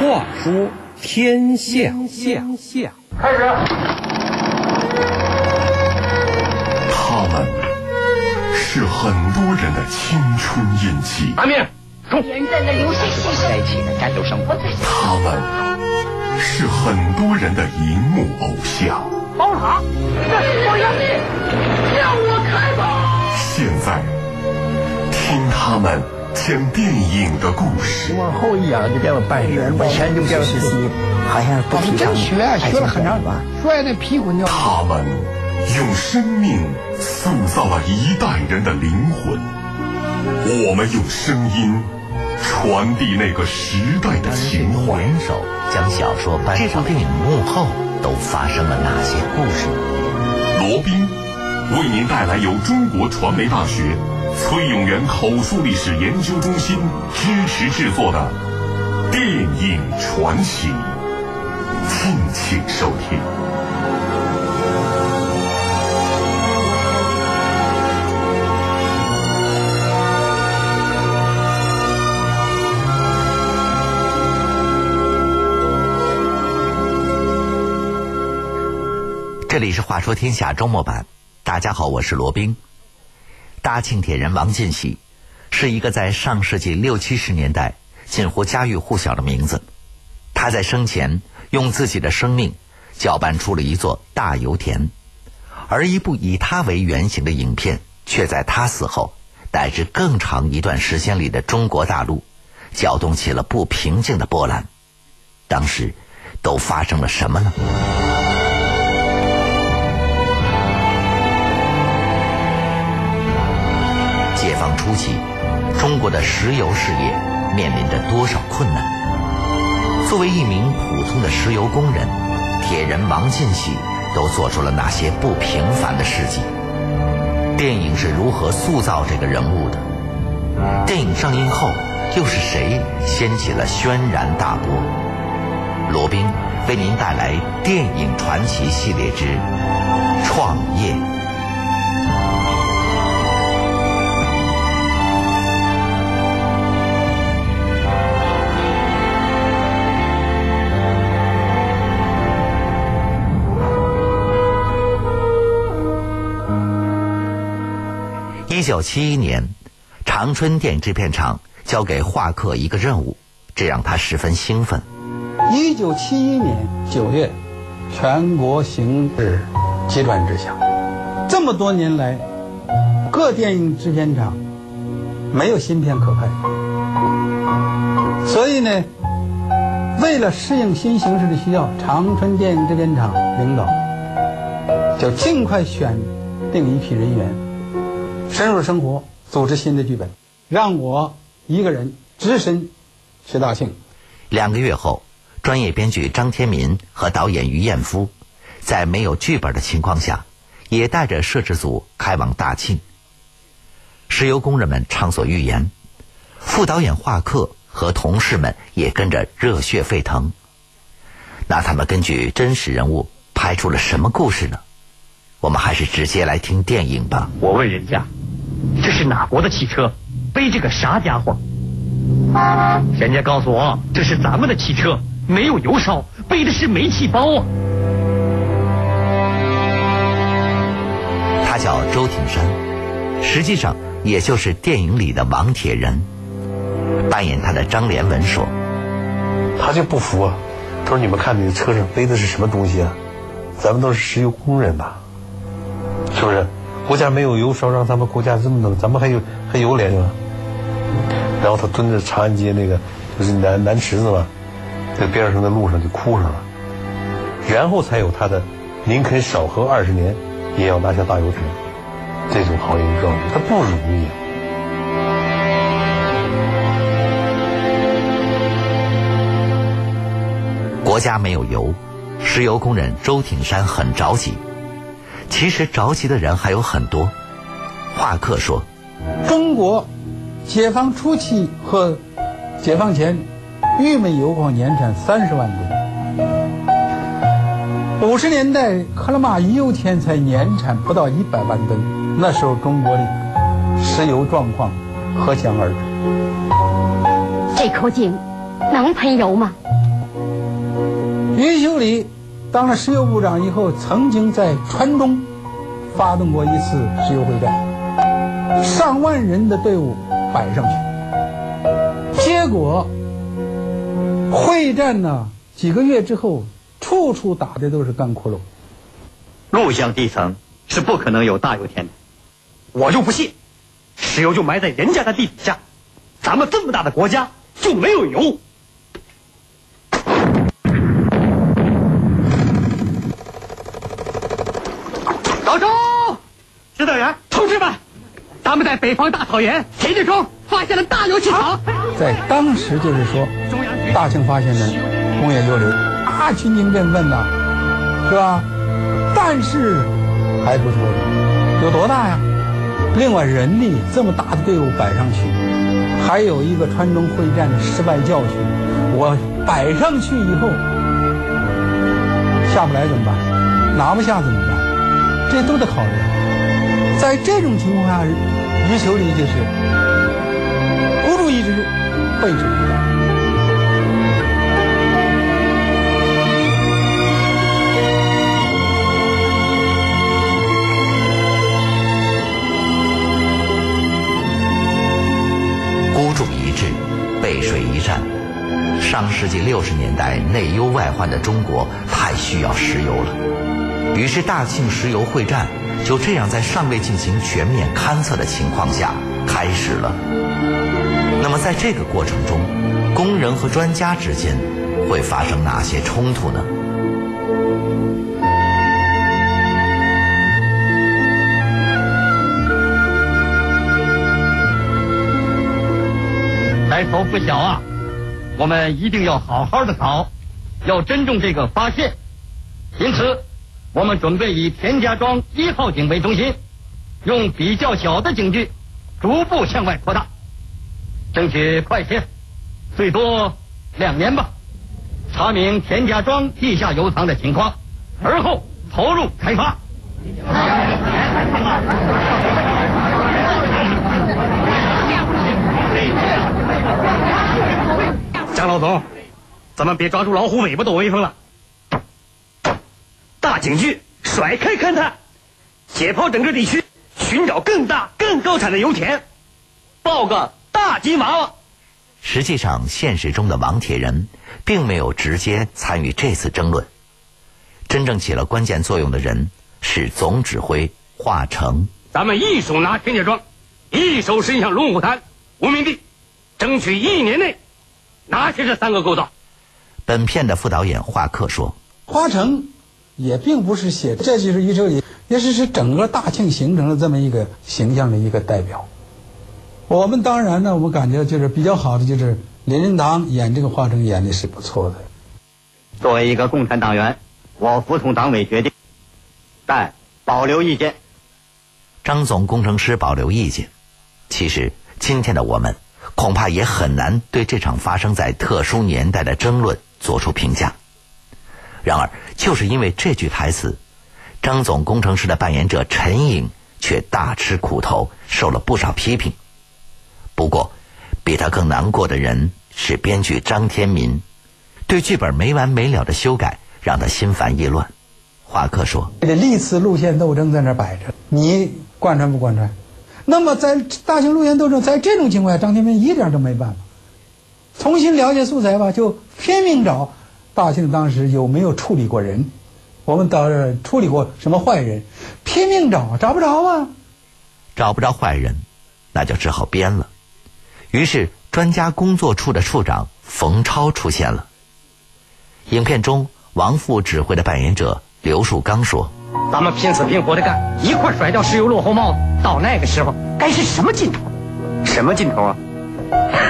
话说天下，天下开始。他们是很多人的青春印记。阿面，冲！在那流水线上在一起的战斗生活。他们是很多人的荧幕偶像。宝塔，我要你，向我开炮！现在，听他们讲电影的故事。往后一仰就变了半人，往前就变了四十好像不提倡。学学了很长吧，摔的屁滚尿。他们用生命塑造了一代人的灵魂，我们用声音传递那个时代的情怀。联手将小说搬上电影幕后都发生了哪些故事？罗宾为您带来由中国传媒大学崔永元口述历史研究中心支持制作的电影传奇，敬请收听。这里是《话说天下》周末版，大家好，我是罗宾。大庆铁人王进喜是一个在上世纪六七十年代近乎家喻户晓的名字。他在生前用自己的生命搅拌出了一座大油田，而一部以他为原型的影片，却在他死后乃至更长一段时间里的中国大陆搅动起了不平静的波澜。当时都发生了什么呢？解放初期，中国的石油事业面临着多少困难？作为一名普通的石油工人，铁人王进喜都做出了哪些不平凡的事迹？电影是如何塑造这个人物的？电影上映后，又是谁掀起了轩然大波？罗宾为您带来电影传奇系列之创业。一九七一年，长春电影制片厂交给华克一个任务，这让他十分兴奋。一九七一年九月，全国形势急转直下。这么多年来，各电影制片厂没有新片可拍，所以呢，为了适应新形势的需要，长春电影制片厂领导就尽快选定一批人员，深入生活，组织新的剧本，让我一个人只身去大庆。两个月后。专业编剧张天民和导演于艳夫，在没有剧本的情况下，也带着摄制组开往大庆。石油工人们畅所欲言，副导演华克和同事们也跟着热血沸腾。那他们根据真实人物拍出了什么故事呢？我们还是直接来听电影吧。我问人家，这是哪国的汽车？背这个啥家伙？人家告诉我，这是咱们的汽车。没有油烧，背的是煤气包啊！他叫周挺山，实际上也就是电影里的王铁人。扮演他的张连文说：“他就不服啊！他说你们看你的车上背的是什么东西啊？咱们都是石油工人呐，是不是？国家没有油烧，让咱们国家这么冷，咱们还有还有脸吗？”然后他蹲在长安街那个就是南南池子嘛。在边上的路上就哭上了，然后才有他的“宁肯少喝二十年，也要拿下大油田”这种豪言壮语，他不容易啊。国家没有油，石油工人周挺山很着急。其实着急的人还有很多。华克说：“中国解放初期和解放前。”玉煤油矿年产三十万吨，五十年代克拉玛依油田才年产不到一百万吨。那时候中国的石油状况可想而知。这口井能喷油吗？余秀里当了石油部长以后，曾经在川中发动过一次石油会战，上万人的队伍摆上去，结果会战呢几个月之后，处处打的都是干窟窿。陆相地层是不可能有大油田的，我就不信，石油就埋在人家的地底下，咱们这么大的国家就没有油。老周，指导员，同志们，咱们在北方大草原田地中发现了大油气厂，在当时就是说，大庆发现的工业琉璃，啊，群情振奋呐，是吧？但是还不说，有多大呀？另外，人力这么大的队伍摆上去，还有一个川中会战的失败教训，我摆上去以后下不来怎么办？拿不下怎么办？这都得考虑。在这种情况下，余秋里就是孤注一掷，背水一战。孤注一掷，背水一战。上世纪六十年代内忧外患的中国太需要石油了，于是大庆石油会战就这样在尚未进行全面勘测的情况下开始了。那么在这个过程中，工人和专家之间会发生哪些冲突呢？来头不小啊！我们一定要好好的搞，要珍重这个发现。因此，我们准备以田家庄一号井为中心，用比较小的井距，逐步向外扩大，争取快些，最多两年吧，查明田家庄地下油藏的情况，而后投入开发。张老总，咱们别抓住老虎尾巴躲威风了。大警局甩开勘探，解剖整个地区，寻找更大、更高产的油田，报个大金娃娃。实际上，现实中的王铁人并没有直接参与这次争论，真正起了关键作用的人是总指挥华成。咱们一手拿田家庄，一手伸向龙虎滩、无名地，争取一年内拿下这三个构造。本片的副导演华克说华城也并不是写，这就是余秋里，也是是整个大庆形成了这么一个形象的一个代表。我们当然呢，我们感觉就是比较好的，就是林人堂演这个花城演的是不错的。作为一个共产党员，我服从党委决定，但保留意见。张总工程师保留意见。其实，今天的我们恐怕也很难对这场发生在特殊年代的争论做出评价。然而，就是因为这句台词，张总工程师的扮演者陈颖却大吃苦头，受了不少批评。不过，比他更难过的人是编剧张天民，对剧本没完没了的修改让他心烦意乱。华克说这历次路线斗争在那摆着，你贯穿不贯穿？那么在大型路线斗争，在这种情况下，张天民一点都没办法。重新了解素材吧，就拼命找大庆当时有没有处理过人，我们倒是处理过什么坏人，拼命找，找不着啊。找不着坏人，那就只好编了。于是，专家工作处的处长冯超出现了。影片中，王副指挥的扮演者刘树刚说咱们拼死拼活的干，一块甩掉石油落后帽子。到那个时候，该是什么劲头？什么劲头啊？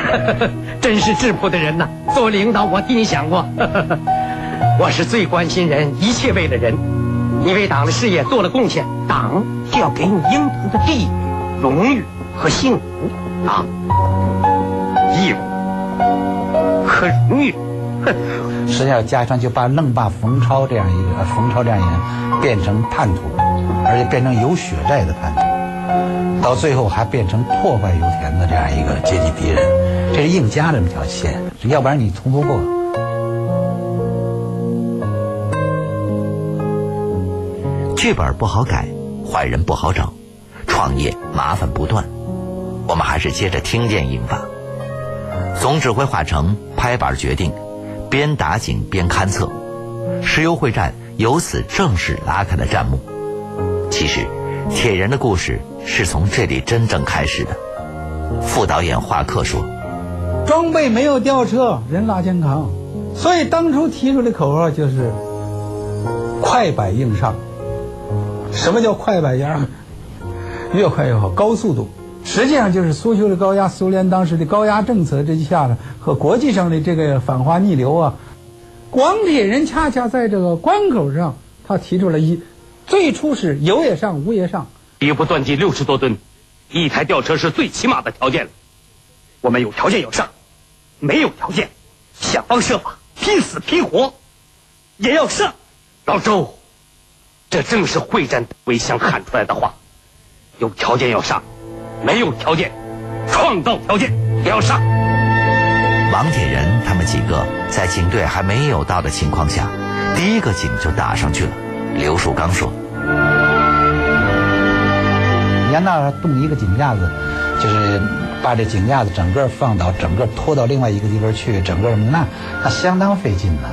真是质朴的人呐！作为领导，我替你想过。我是最关心人，一切为了人。你为党的事业做了贡献，党就要给你应得的地位、荣誉和幸福啊！义务和荣誉，哼！实际上，加上就把愣把冯超这样一个冯超这样一个人变成叛徒，而且变成有血债的叛徒，到最后还变成破坏油田的这样一个阶级敌人，这是硬加这么条线，要不然你通不过。剧本不好改，坏人不好找，创业麻烦不断。我们还是接着听电影吧。总指挥化成拍板决定，边打井边勘测，石油会战由此正式拉开了战幕。其实，铁人的故事。是从这里真正开始的。副导演华克说：“装备没有吊车，人拉肩扛，所以当初提出的口号就是‘快板硬上’。什么叫快板压？越快越好，高速度。实际上就是苏修的高压，苏联当时的高压政策之下呢，和国际上的这个反华逆流啊，广铁人恰恰在这个关口上，他提出了一，最初是有也上，无也上。一部断机六十多吨，一台吊车是最起码的条件了。我们有条件要上，没有条件，想方设法，拼死拼活，也要上。老周，这正是会战为想喊出来的话。有条件要上，没有条件，创造条件也要上。王铁人他们几个在警队还没有到的情况下，第一个井就打上去了。刘树刚说。沿那动一个井架子，就是把这井架子整个放倒，整个拖到另外一个地方去，整个那那相当费劲呢。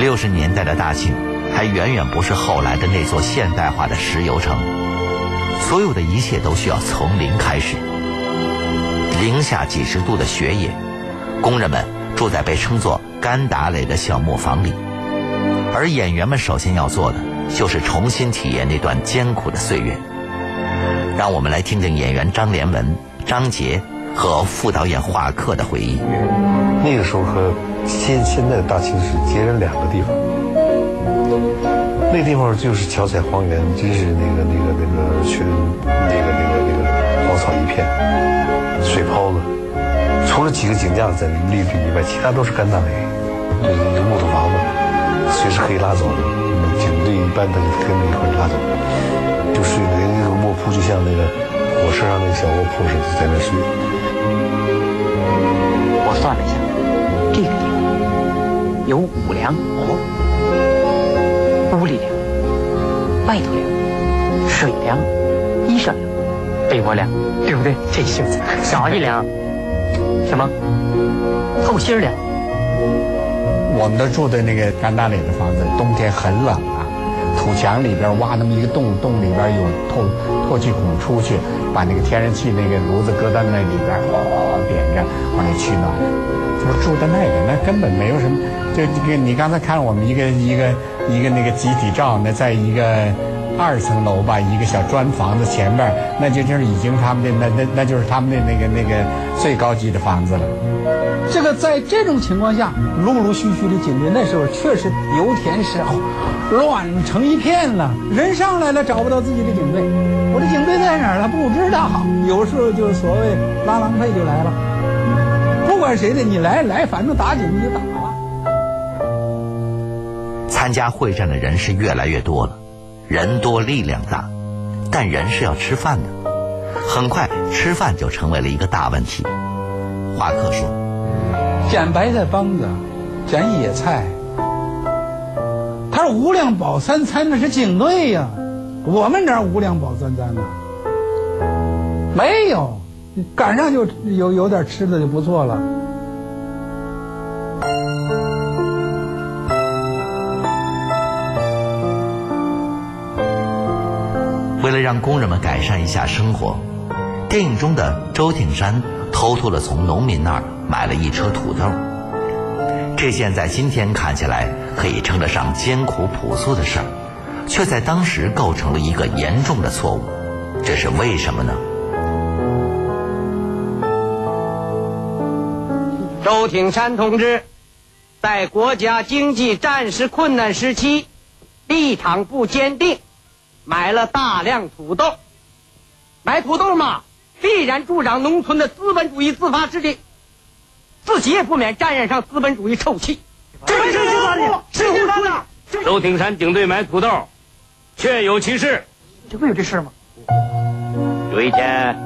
六十年代的大庆还远远不是后来的那座现代化的石油城，所有的一切都需要从零开始。零下几十度的雪野，工人们住在被称作“干打垒”的小木房里，而演员们首先要做的。就是重新体验那段艰苦的岁月。让我们来听听演员张连文、张杰和副导演华克的回忆。那个时候和现现在的大庆是截然两个地方。那地方就是脚踩荒原，真是那个那个那个全那个那个那个荒草一片，水泡子。除了几个井架在立着以外，其他都是干大垒，就是木头房子，随时可以拉走的。一般都跟着一块拉走，就睡的那个卧铺，就像那个火车上那个小卧铺似的，在那睡。我算了一下，这个地方有五粮哦，屋里粮、外头粮、水粮、衣裳粮、被窝粮，对不对？这袖子少一粮，什么？透心粮。我们都住的那个干大岭的房子，冬天很冷啊。土墙里边挖那么一个洞，洞里边有透透气孔出去，把那个天然气那个炉子搁在那里边，哗哗哗点着，往里取暖。就是住的那个，那根本没有什么。就这个，你刚才看我们一个一个一个那个集体照，那在一个二层楼吧，一个小砖房子前面，那就就是已经他们的那那那就是他们的那个那个最高级的房子了。这个在这种情况下，陆陆续续的警队那时候确实油田是乱成一片了，人上来了找不到自己的警队，我的警队在哪儿了？不知道。有时候就是所谓拉郎配就来了，不管谁的，你来来，反正打紧你就打了。参加会战的人是越来越多了，人多力量大，但人是要吃饭的，很快吃饭就成为了一个大问题。华克说。捡白菜帮子，捡野菜。他说无粮饱三餐那是警队呀，我们哪无粮饱三餐呢？没有，赶上就有有点吃的就不错了。为了让工人们改善一下生活，电影中的周挺山偷偷的从农民那儿。买了一车土豆，这件在今天看起来可以称得上艰苦朴素的事儿，却在当时构成了一个严重的错误。这是为什么呢？周挺山同志在国家经济战时困难时期，立场不坚定，买了大量土豆。买土豆嘛，必然助长农村的资本主义自发势力。自己也不免沾染上资本主义臭气。这是谁的？是胡说的。周挺山警队买土豆，确有其事。这不有这事吗？有一天，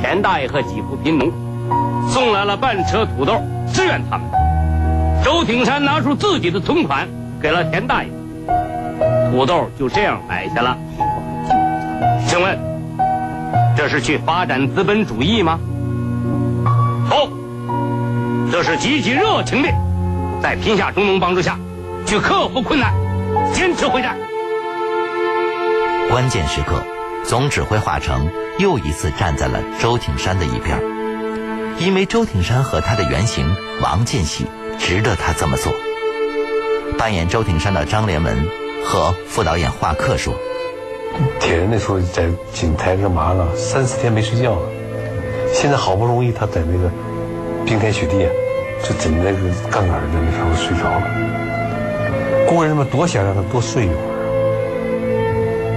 田大爷和几户贫农送来了半车土豆，支援他们。周挺山拿出自己的存款，给了田大爷，土豆就这样买下了。请问，这是去发展资本主义吗？不，这是积极热情的，在贫下中农帮助下，去克服困难，坚持会战。关键时刻，总指挥华成又一次站在了周挺山的一边，因为周挺山和他的原型王进喜值得他这么做。扮演周挺山的张连文和副导演华克说：“铁人那时候在井台干嘛了？三四天没睡觉了。现在好不容易他在那个冰天雪地，就枕那个杠杆的那时候睡着了。工人们多想让他多睡一会儿。”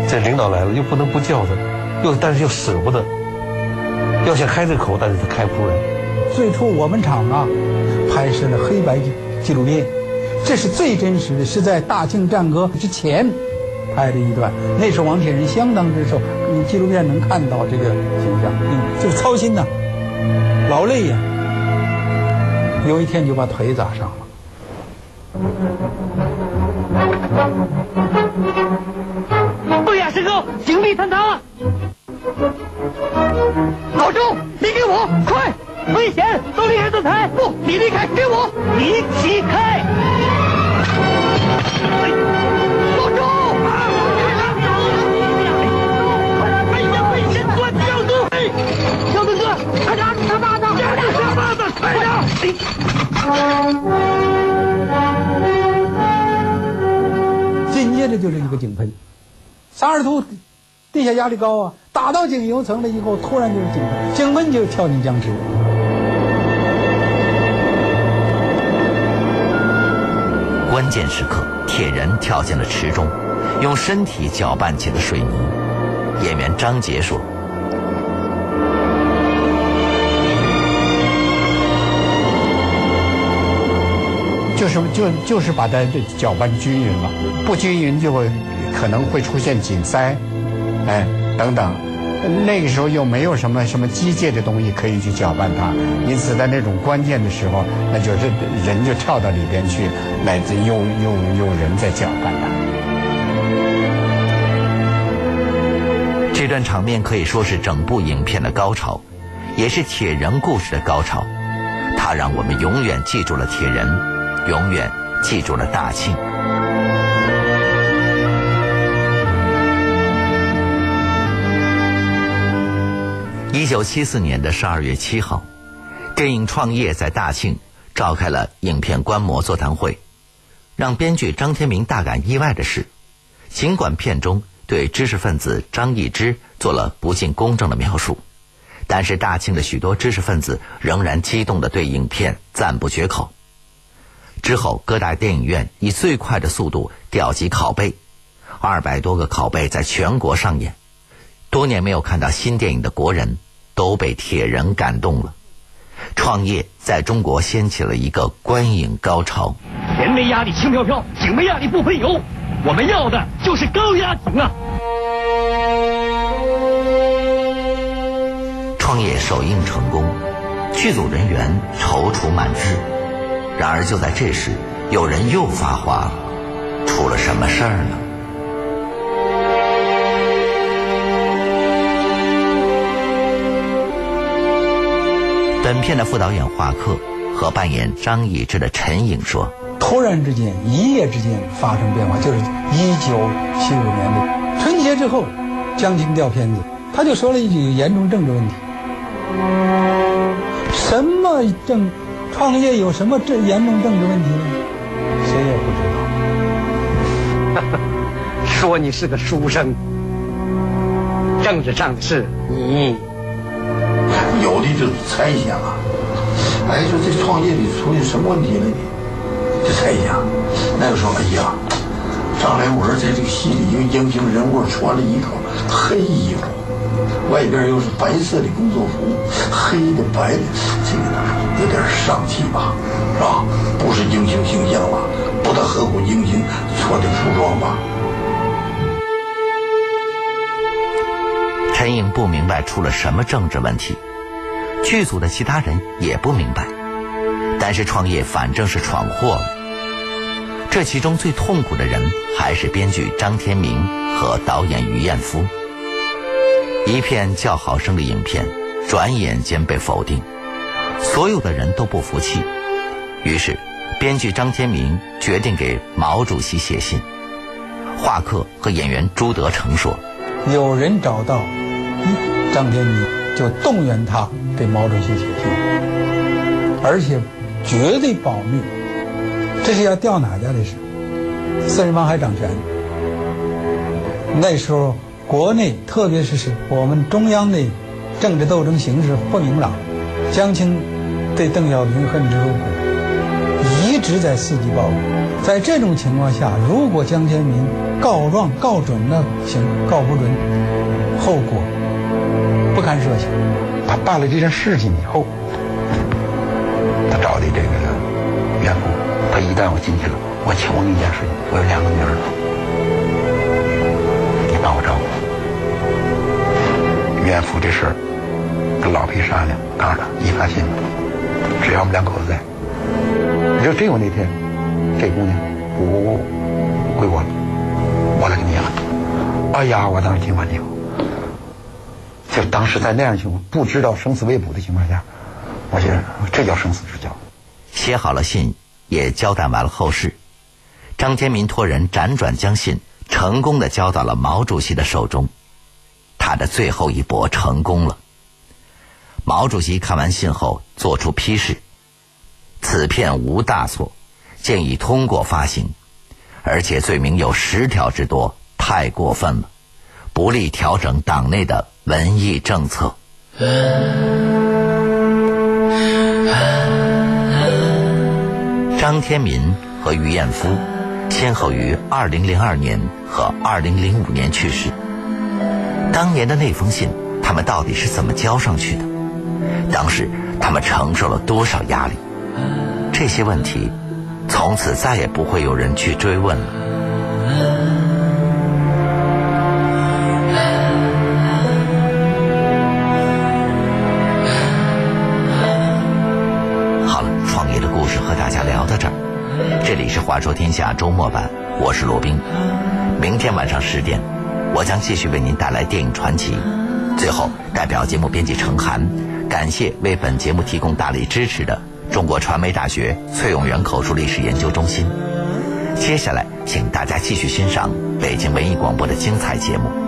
这领导来了，又不能不叫他，又但是又舍不得，要想开这口，但是他开不出来。最初我们厂啊，拍摄了黑白纪录片，这是最真实的，是在大庆战歌之前拍的一段。那时候王铁人相当之瘦，你纪录片能看到这个形象，嗯，就是操心呐，劳累呀。有一天就把腿砸伤了。师哥，行李坍塌了！老周，你给我快！危险，都离开这台！不，你离开，给我，你起开！哎紧接着就是一个井喷。沙尔图地下压力高啊，打到井油层了以后，突然就是井喷，井喷就跳进江池。关键时刻，铁人跳进了池中，用身体搅拌起了水泥。演员张杰说：“就是就就是把它搅拌均匀了，不均匀就会。”可能会出现紧塞，哎，等等，那个时候又没有什么什么机械的东西可以去搅拌它，因此在那种关键的时候，那就是人就跳到里边去，来自用用用人在搅拌它。这段场面可以说是整部影片的高潮，也是铁人故事的高潮，它让我们永远记住了铁人，永远记住了大庆。一九七四年的十二月七号，电影《创业》在大庆召开了影片观摩座谈会。让编剧张天明大感意外的是，尽管片中对知识分子张易之做了不尽公正的描述，但是大庆的许多知识分子仍然激动地对影片赞不绝口。之后，各大电影院以最快的速度调集拷贝，二百多个拷贝在全国上演。多年没有看到新电影的国人，都被铁人感动了。创业在中国掀起了一个观影高潮。人没压力轻飘飘，井没压力不喷油。我们要的就是高压井啊！创业首映成功，剧组人员踌躇满志。然而就在这时，有人又发话了：出了什么事儿呢？本片的副导演华克和扮演张易之的陈颖说：“突然之间，一夜之间发生变化，就是一九七五年的春节之后，将军调片子，他就说了一句严重政治问题。什么政创业有什么政严重政治问题呢？谁也不知道。说你是个书生，政治上的事你。”有的就猜想啊，哎，说这创业里出现什么问题了呢？就猜想，那个时候，哎呀，张来文在这个戏里一个英雄人物穿了一套黑衣服，外边又是白色的工作服，黑的白的，这个呢有点丧气吧，是吧？不是英雄形象吧？不大合乎英雄穿的服装吧？陈颖不明白出了什么政治问题。剧组的其他人也不明白，但是创业反正是闯祸了。这其中最痛苦的人还是编剧张天明和导演于艳夫。一片叫好声的影片，转眼间被否定，所有的人都不服气。于是，编剧张天明决定给毛主席写信。画客和演员朱德成说：“有人找到张天明，就动员他给毛主席写信，而且绝对保密。这是要调哪家的事？四人帮还掌权。那时候国内，特别是是我们中央的政治斗争形势不明朗，江青对邓小平恨之入骨，一直在伺机报复。在这种情况下，如果江天民告状告准了行，告不准，后果不堪设想。他办了这件事情以后，他找的这个员工，他一旦我进去了，我请问你一件事情，我有两个女儿，岳父这事儿跟老皮商量，告诉他你放心，只要我们两口子在，你说真有那天，这姑娘我归我了，我来给你养。哎呀，我当时听完以后。就当时在那样情况，不知道生死未卜的情况下，我觉得这叫生死之交。写好了信，也交代完了后事。张天民托人辗转将信成功的交到了毛主席的手中，他的最后一搏成功了。毛主席看完信后作出批示：此片无大错，建议通过发行，而且罪名有十条之多，太过分了，不利调整党内的。文艺政策。张天民和于艳夫先后于二零零二年和二零零五年去世。当年的那封信，他们到底是怎么交上去的？当时他们承受了多少压力？这些问题，从此再也不会有人去追问了。好了，创业的故事和大家聊到这里是《话说天下》周末版，我是罗宾。明天晚上十点，我将继续为您带来电影传奇。最后，代表节目编辑程涵，感谢为本节目提供大力支持的中国传媒大学崔永元口述历史研究中心。接下来，请大家继续欣赏北京文艺广播的精彩节目。